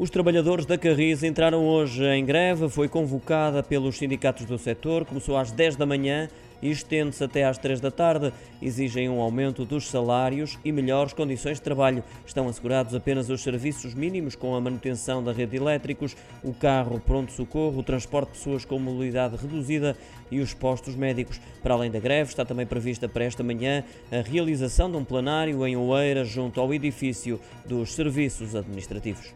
Os trabalhadores da Carris entraram hoje em greve, foi convocada pelos sindicatos do setor, começou às 10 da manhã e estende-se até às 3 da tarde. Exigem um aumento dos salários e melhores condições de trabalho. Estão assegurados apenas os serviços mínimos com a manutenção da rede de elétricos, o carro pronto-socorro, o transporte de pessoas com mobilidade reduzida e os postos médicos. Para além da greve, está também prevista para esta manhã a realização de um planário em Oeiras junto ao edifício dos serviços administrativos.